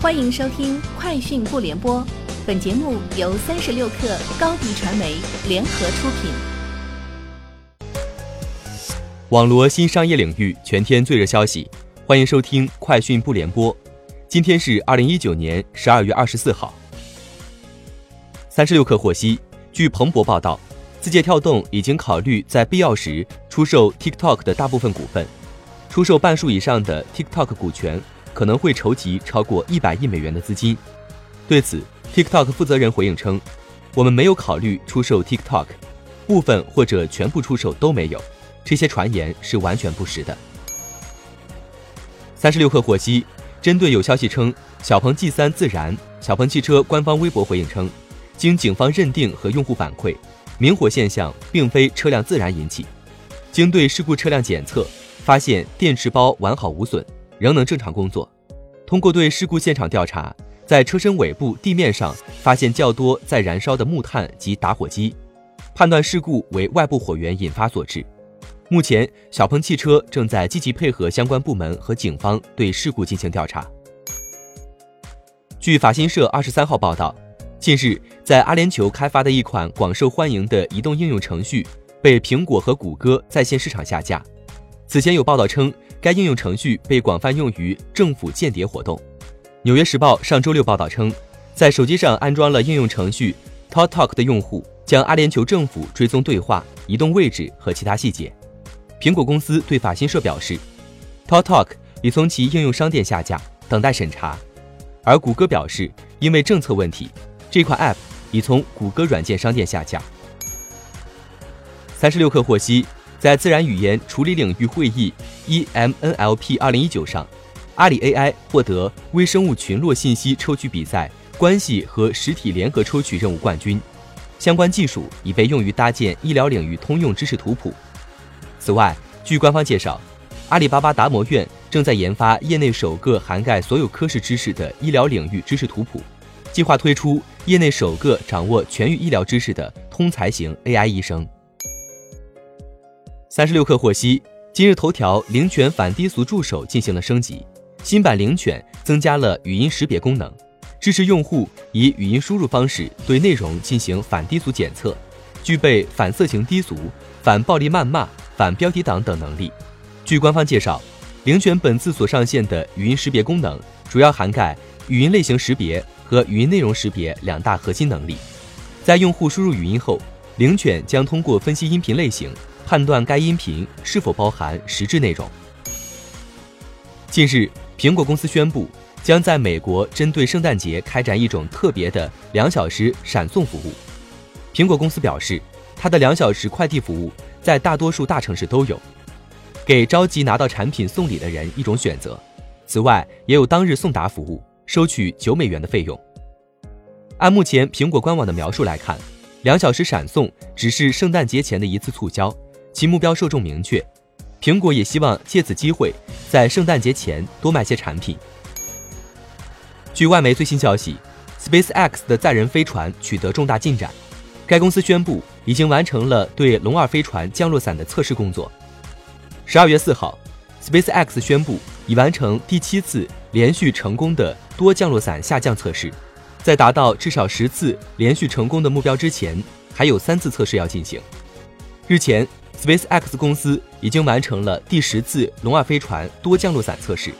欢迎收听《快讯不联播》，本节目由三十六克高低传媒联合出品。网罗新商业领域全天最热消息，欢迎收听《快讯不联播》。今天是二零一九年十二月二十四号。三十六克获悉，据彭博报道，字节跳动已经考虑在必要时出售 TikTok 的大部分股份，出售半数以上的 TikTok 股权。可能会筹集超过一百亿美元的资金。对此，TikTok 负责人回应称：“我们没有考虑出售 TikTok，部分或者全部出售都没有，这些传言是完全不实的。”三十六氪获悉，针对有消息称小鹏 G3 自燃，小鹏汽车官方微博回应称：“经警方认定和用户反馈，明火现象并非车辆自燃引起。经对事故车辆检测，发现电池包完好无损。”仍能正常工作。通过对事故现场调查，在车身尾部地面上发现较多在燃烧的木炭及打火机，判断事故为外部火源引发所致。目前，小鹏汽车正在积极配合相关部门和警方对事故进行调查。据法新社二十三号报道，近日在阿联酋开发的一款广受欢迎的移动应用程序被苹果和谷歌在线市场下架。此前有报道称。该应用程序被广泛用于政府间谍活动。《纽约时报》上周六报道称，在手机上安装了应用程序 TalkTalk 的用户将阿联酋政府追踪对话、移动位置和其他细节。苹果公司对法新社表示，TalkTalk 已从其应用商店下架，等待审查。而谷歌表示，因为政策问题，这款 App 已从谷歌软件商店下架。三十六氪获悉。在自然语言处理领域会议 （eMNLP 2019） 上，阿里 AI 获得微生物群落信息抽取比赛关系和实体联合抽取任务冠军。相关技术已被用于搭建医疗领域通用知识图谱。此外，据官方介绍，阿里巴巴达摩院正在研发业内首个涵盖所有科室知识的医疗领域知识图谱，计划推出业内首个掌握全域医疗知识的通才型 AI 医生。三十六氪获悉，今日头条灵犬反低俗助手进行了升级，新版灵犬增加了语音识别功能，支持用户以语音输入方式对内容进行反低俗检测，具备反色情低俗、反暴力谩骂、反标题党等能力。据官方介绍，灵犬本次所上线的语音识别功能主要涵盖语音类型识别和语音内容识别两大核心能力。在用户输入语音后，灵犬将通过分析音频类型。判断该音频是否包含实质内容。近日，苹果公司宣布将在美国针对圣诞节开展一种特别的两小时闪送服务。苹果公司表示，它的两小时快递服务在大多数大城市都有，给着急拿到产品送礼的人一种选择。此外，也有当日送达服务，收取九美元的费用。按目前苹果官网的描述来看，两小时闪送只是圣诞节前的一次促销。其目标受众明确，苹果也希望借此机会在圣诞节前多卖些产品。据外媒最新消息，SpaceX 的载人飞船取得重大进展，该公司宣布已经完成了对龙二飞船降落伞的测试工作。十二月四号，SpaceX 宣布已完成第七次连续成功的多降落伞下降测试，在达到至少十次连续成功的目标之前，还有三次测试要进行。日前。SpaceX 公司已经完成了第十次龙二飞船多降落伞测试，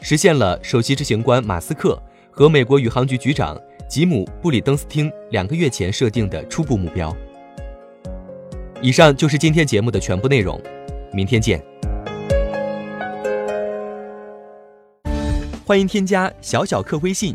实现了首席执行官马斯克和美国宇航局局长吉姆布里登斯汀两个月前设定的初步目标。以上就是今天节目的全部内容，明天见。欢迎添加小小客微信